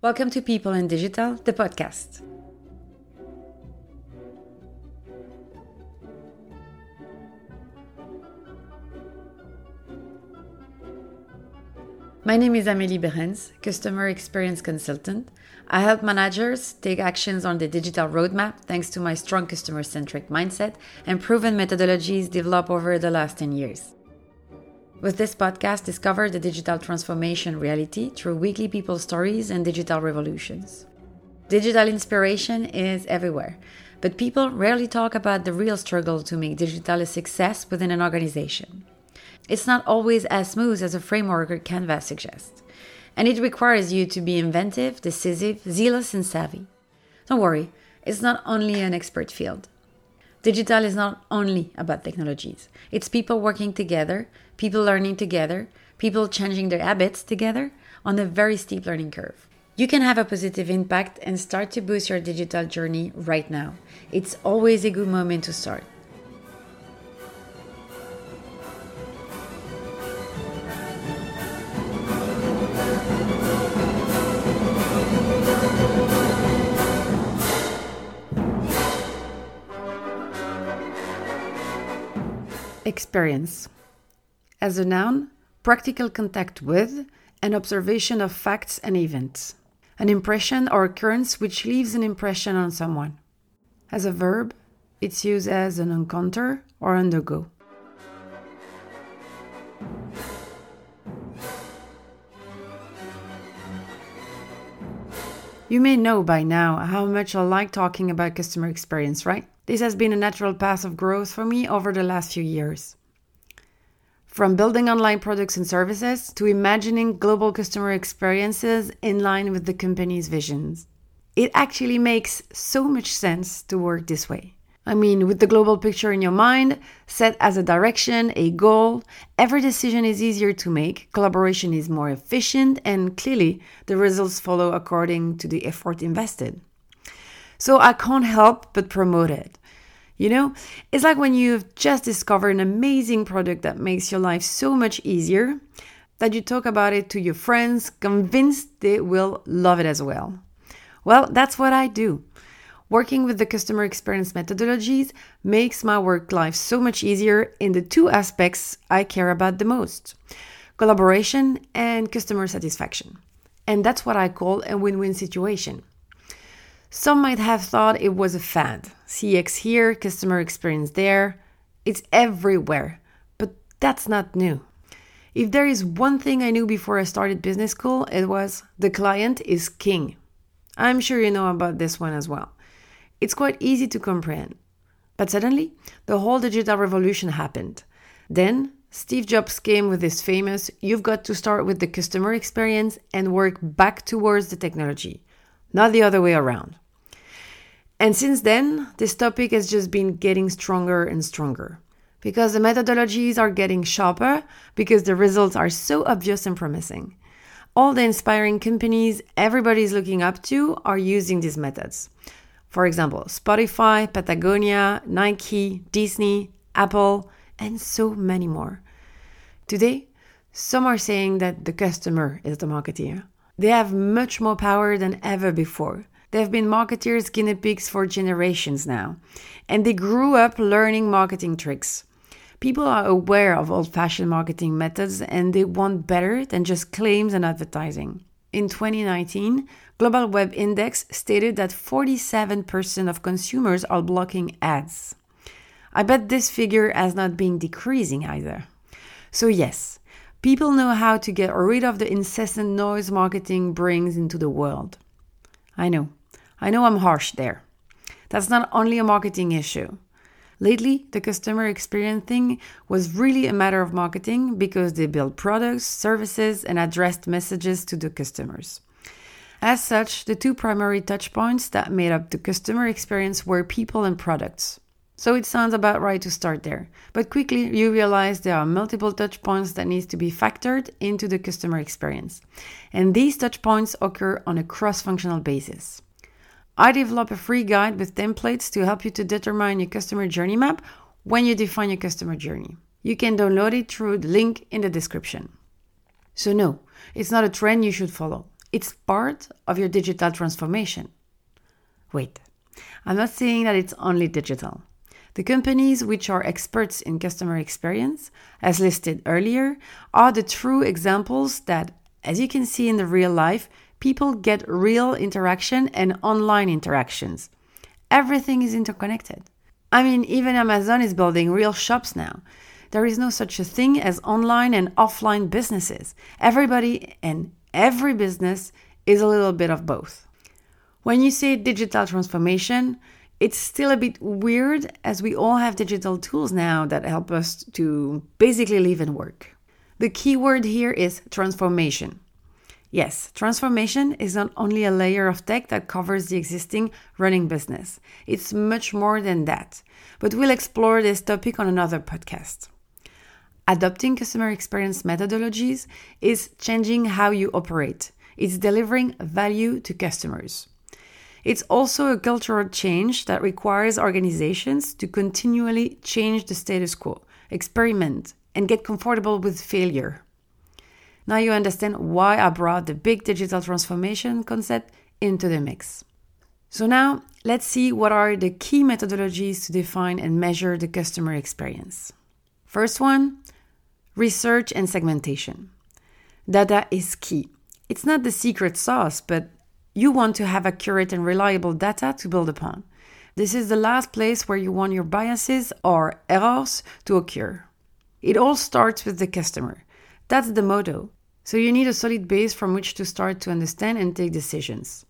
Welcome to People in Digital, the podcast. My name is Amélie Beerens, Customer Experience Consultant. I help managers take actions on the digital roadmap thanks to my strong customer centric mindset and proven methodologies developed over the last 10 years. With this podcast, discover the digital transformation reality through weekly people stories and digital revolutions. Digital inspiration is everywhere, but people rarely talk about the real struggle to make digital a success within an organization. It's not always as smooth as a framework or canvas suggests, and it requires you to be inventive, decisive, zealous, and savvy. Don't worry, it's not only an expert field. Digital is not only about technologies, it's people working together, people learning together, people changing their habits together on a very steep learning curve. You can have a positive impact and start to boost your digital journey right now. It's always a good moment to start. Experience. As a noun, practical contact with and observation of facts and events. An impression or occurrence which leaves an impression on someone. As a verb, it's used as an encounter or undergo. You may know by now how much I like talking about customer experience, right? This has been a natural path of growth for me over the last few years. From building online products and services to imagining global customer experiences in line with the company's visions. It actually makes so much sense to work this way. I mean, with the global picture in your mind, set as a direction, a goal, every decision is easier to make, collaboration is more efficient, and clearly the results follow according to the effort invested. So I can't help but promote it. You know, it's like when you've just discovered an amazing product that makes your life so much easier that you talk about it to your friends, convinced they will love it as well. Well, that's what I do. Working with the customer experience methodologies makes my work life so much easier in the two aspects I care about the most collaboration and customer satisfaction. And that's what I call a win win situation. Some might have thought it was a fad. CX here, customer experience there. It's everywhere. But that's not new. If there is one thing I knew before I started business school, it was the client is king. I'm sure you know about this one as well. It's quite easy to comprehend. But suddenly, the whole digital revolution happened. Then, Steve Jobs came with this famous you've got to start with the customer experience and work back towards the technology not the other way around. And since then, this topic has just been getting stronger and stronger because the methodologies are getting sharper because the results are so obvious and promising. All the inspiring companies everybody's looking up to are using these methods. For example, Spotify, Patagonia, Nike, Disney, Apple, and so many more. Today, some are saying that the customer is the marketeer. They have much more power than ever before. They've been marketers' guinea pigs for generations now, and they grew up learning marketing tricks. People are aware of old fashioned marketing methods and they want better than just claims and advertising. In 2019, Global Web Index stated that 47% of consumers are blocking ads. I bet this figure has not been decreasing either. So, yes, People know how to get rid of the incessant noise marketing brings into the world. I know, I know I'm harsh there. That's not only a marketing issue. Lately, the customer experience thing was really a matter of marketing because they built products, services, and addressed messages to the customers. As such, the two primary touchpoints that made up the customer experience were people and products. So it sounds about right to start there. But quickly you realize there are multiple touch points that needs to be factored into the customer experience. And these touch points occur on a cross-functional basis. I develop a free guide with templates to help you to determine your customer journey map when you define your customer journey. You can download it through the link in the description. So no, it's not a trend you should follow. It's part of your digital transformation. Wait, I'm not saying that it's only digital. The companies which are experts in customer experience, as listed earlier, are the true examples that, as you can see in the real life, people get real interaction and online interactions. Everything is interconnected. I mean, even Amazon is building real shops now. There is no such a thing as online and offline businesses. Everybody and every business is a little bit of both. When you say digital transformation, it's still a bit weird as we all have digital tools now that help us to basically live and work. The key word here is transformation. Yes, transformation is not only a layer of tech that covers the existing running business, it's much more than that. But we'll explore this topic on another podcast. Adopting customer experience methodologies is changing how you operate, it's delivering value to customers. It's also a cultural change that requires organizations to continually change the status quo, experiment, and get comfortable with failure. Now you understand why I brought the big digital transformation concept into the mix. So now let's see what are the key methodologies to define and measure the customer experience. First one, research and segmentation. Data is key. It's not the secret sauce, but you want to have accurate and reliable data to build upon. This is the last place where you want your biases or errors to occur. It all starts with the customer. That's the motto. So you need a solid base from which to start to understand and take decisions.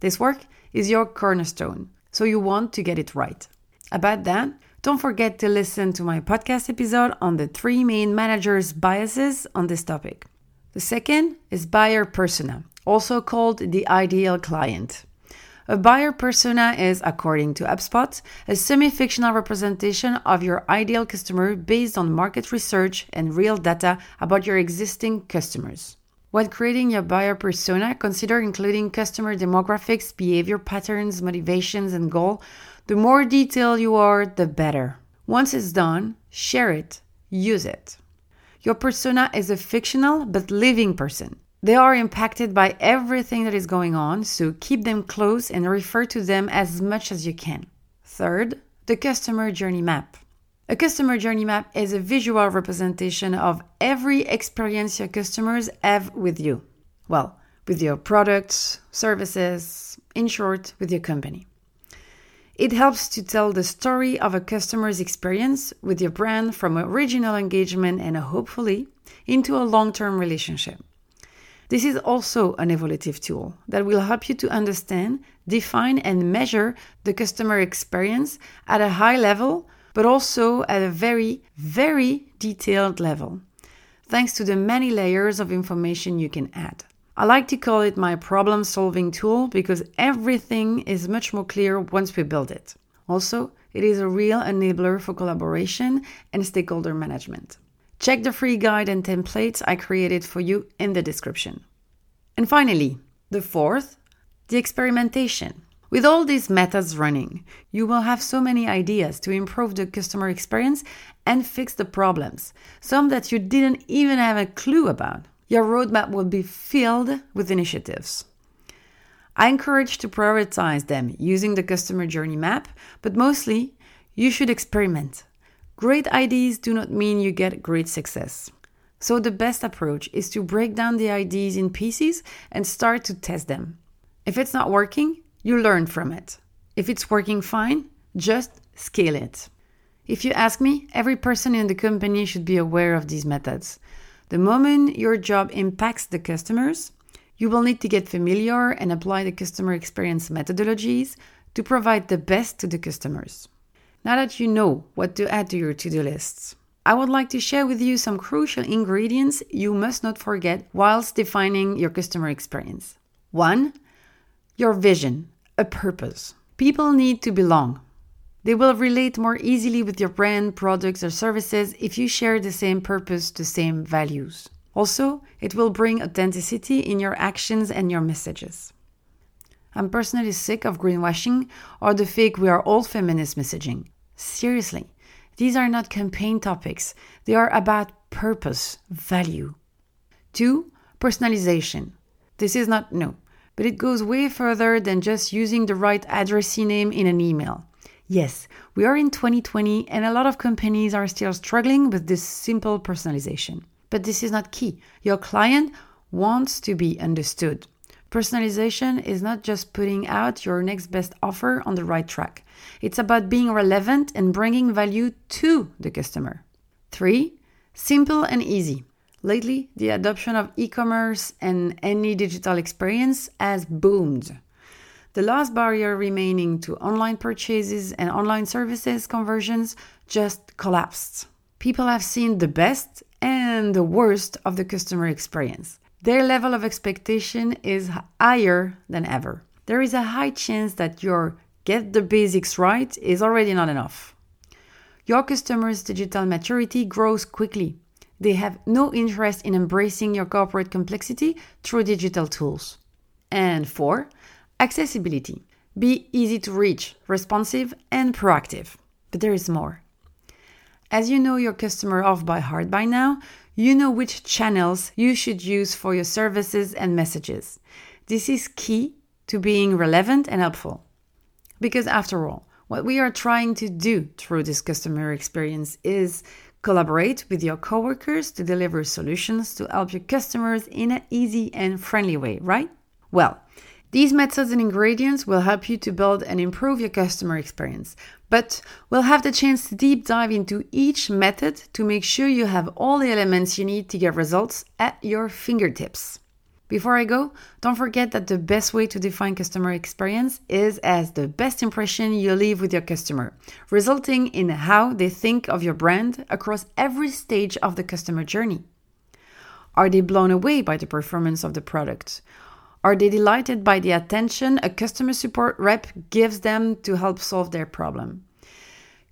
This work is your cornerstone, so you want to get it right. About that, don't forget to listen to my podcast episode on the three main managers' biases on this topic. The second is buyer persona, also called the ideal client. A buyer persona is, according to HubSpot, a semi fictional representation of your ideal customer based on market research and real data about your existing customers. When creating your buyer persona, consider including customer demographics, behavior patterns, motivations, and goal. The more detailed you are, the better. Once it's done, share it, use it. Your persona is a fictional but living person. They are impacted by everything that is going on, so keep them close and refer to them as much as you can. Third, the customer journey map. A customer journey map is a visual representation of every experience your customers have with you. Well, with your products, services, in short, with your company. It helps to tell the story of a customer's experience with your brand from original engagement and hopefully into a long term relationship. This is also an evolutive tool that will help you to understand, define, and measure the customer experience at a high level, but also at a very, very detailed level, thanks to the many layers of information you can add. I like to call it my problem solving tool because everything is much more clear once we build it. Also, it is a real enabler for collaboration and stakeholder management. Check the free guide and templates I created for you in the description. And finally, the fourth, the experimentation. With all these methods running, you will have so many ideas to improve the customer experience and fix the problems, some that you didn't even have a clue about. Your roadmap will be filled with initiatives. I encourage to prioritize them using the customer journey map, but mostly you should experiment. Great ideas do not mean you get great success. So, the best approach is to break down the ideas in pieces and start to test them. If it's not working, you learn from it. If it's working fine, just scale it. If you ask me, every person in the company should be aware of these methods. The moment your job impacts the customers, you will need to get familiar and apply the customer experience methodologies to provide the best to the customers. Now that you know what to add to your to do lists, I would like to share with you some crucial ingredients you must not forget whilst defining your customer experience. One, your vision, a purpose. People need to belong. They will relate more easily with your brand, products, or services if you share the same purpose, the same values. Also, it will bring authenticity in your actions and your messages. I'm personally sick of greenwashing or the fake we are all feminist messaging. Seriously, these are not campaign topics, they are about purpose, value. Two, personalization. This is not new, but it goes way further than just using the right addressee name in an email. Yes, we are in 2020 and a lot of companies are still struggling with this simple personalization. But this is not key. Your client wants to be understood. Personalization is not just putting out your next best offer on the right track. It's about being relevant and bringing value to the customer. 3. Simple and easy. Lately, the adoption of e commerce and any digital experience has boomed. The last barrier remaining to online purchases and online services conversions just collapsed. People have seen the best and the worst of the customer experience. Their level of expectation is higher than ever. There is a high chance that your get the basics right is already not enough. Your customers' digital maturity grows quickly. They have no interest in embracing your corporate complexity through digital tools. And four, accessibility. Be easy to reach, responsive, and proactive. But there is more. As you know your customer off by heart by now, you know which channels you should use for your services and messages. This is key to being relevant and helpful. Because after all, what we are trying to do through this customer experience is collaborate with your coworkers to deliver solutions to help your customers in an easy and friendly way, right? Well, these methods and ingredients will help you to build and improve your customer experience, but we'll have the chance to deep dive into each method to make sure you have all the elements you need to get results at your fingertips. Before I go, don't forget that the best way to define customer experience is as the best impression you leave with your customer, resulting in how they think of your brand across every stage of the customer journey. Are they blown away by the performance of the product? Are they delighted by the attention a customer support rep gives them to help solve their problem?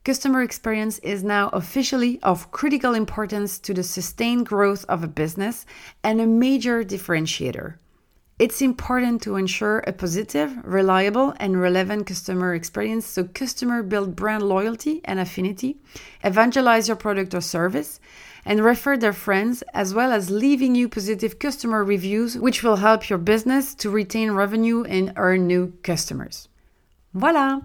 Customer experience is now officially of critical importance to the sustained growth of a business and a major differentiator. It's important to ensure a positive, reliable, and relevant customer experience so customer build brand loyalty and affinity, evangelize your product or service, and refer their friends, as well as leaving you positive customer reviews, which will help your business to retain revenue and earn new customers. Voila!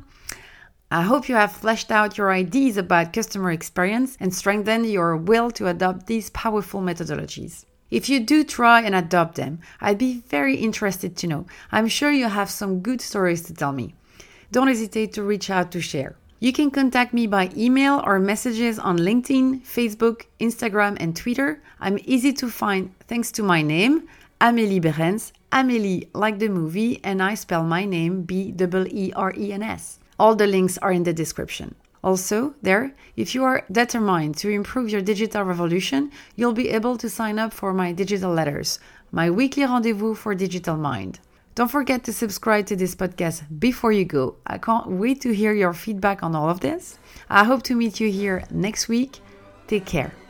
I hope you have fleshed out your ideas about customer experience and strengthened your will to adopt these powerful methodologies. If you do try and adopt them, I'd be very interested to know. I'm sure you have some good stories to tell me. Don't hesitate to reach out to share. You can contact me by email or messages on LinkedIn, Facebook, Instagram, and Twitter. I'm easy to find thanks to my name, Amélie Beerens. Amélie, like the movie, and I spell my name B E E R E N S. All the links are in the description. Also, there, if you are determined to improve your digital revolution, you'll be able to sign up for my digital letters, my weekly rendezvous for Digital Mind. Don't forget to subscribe to this podcast before you go. I can't wait to hear your feedback on all of this. I hope to meet you here next week. Take care.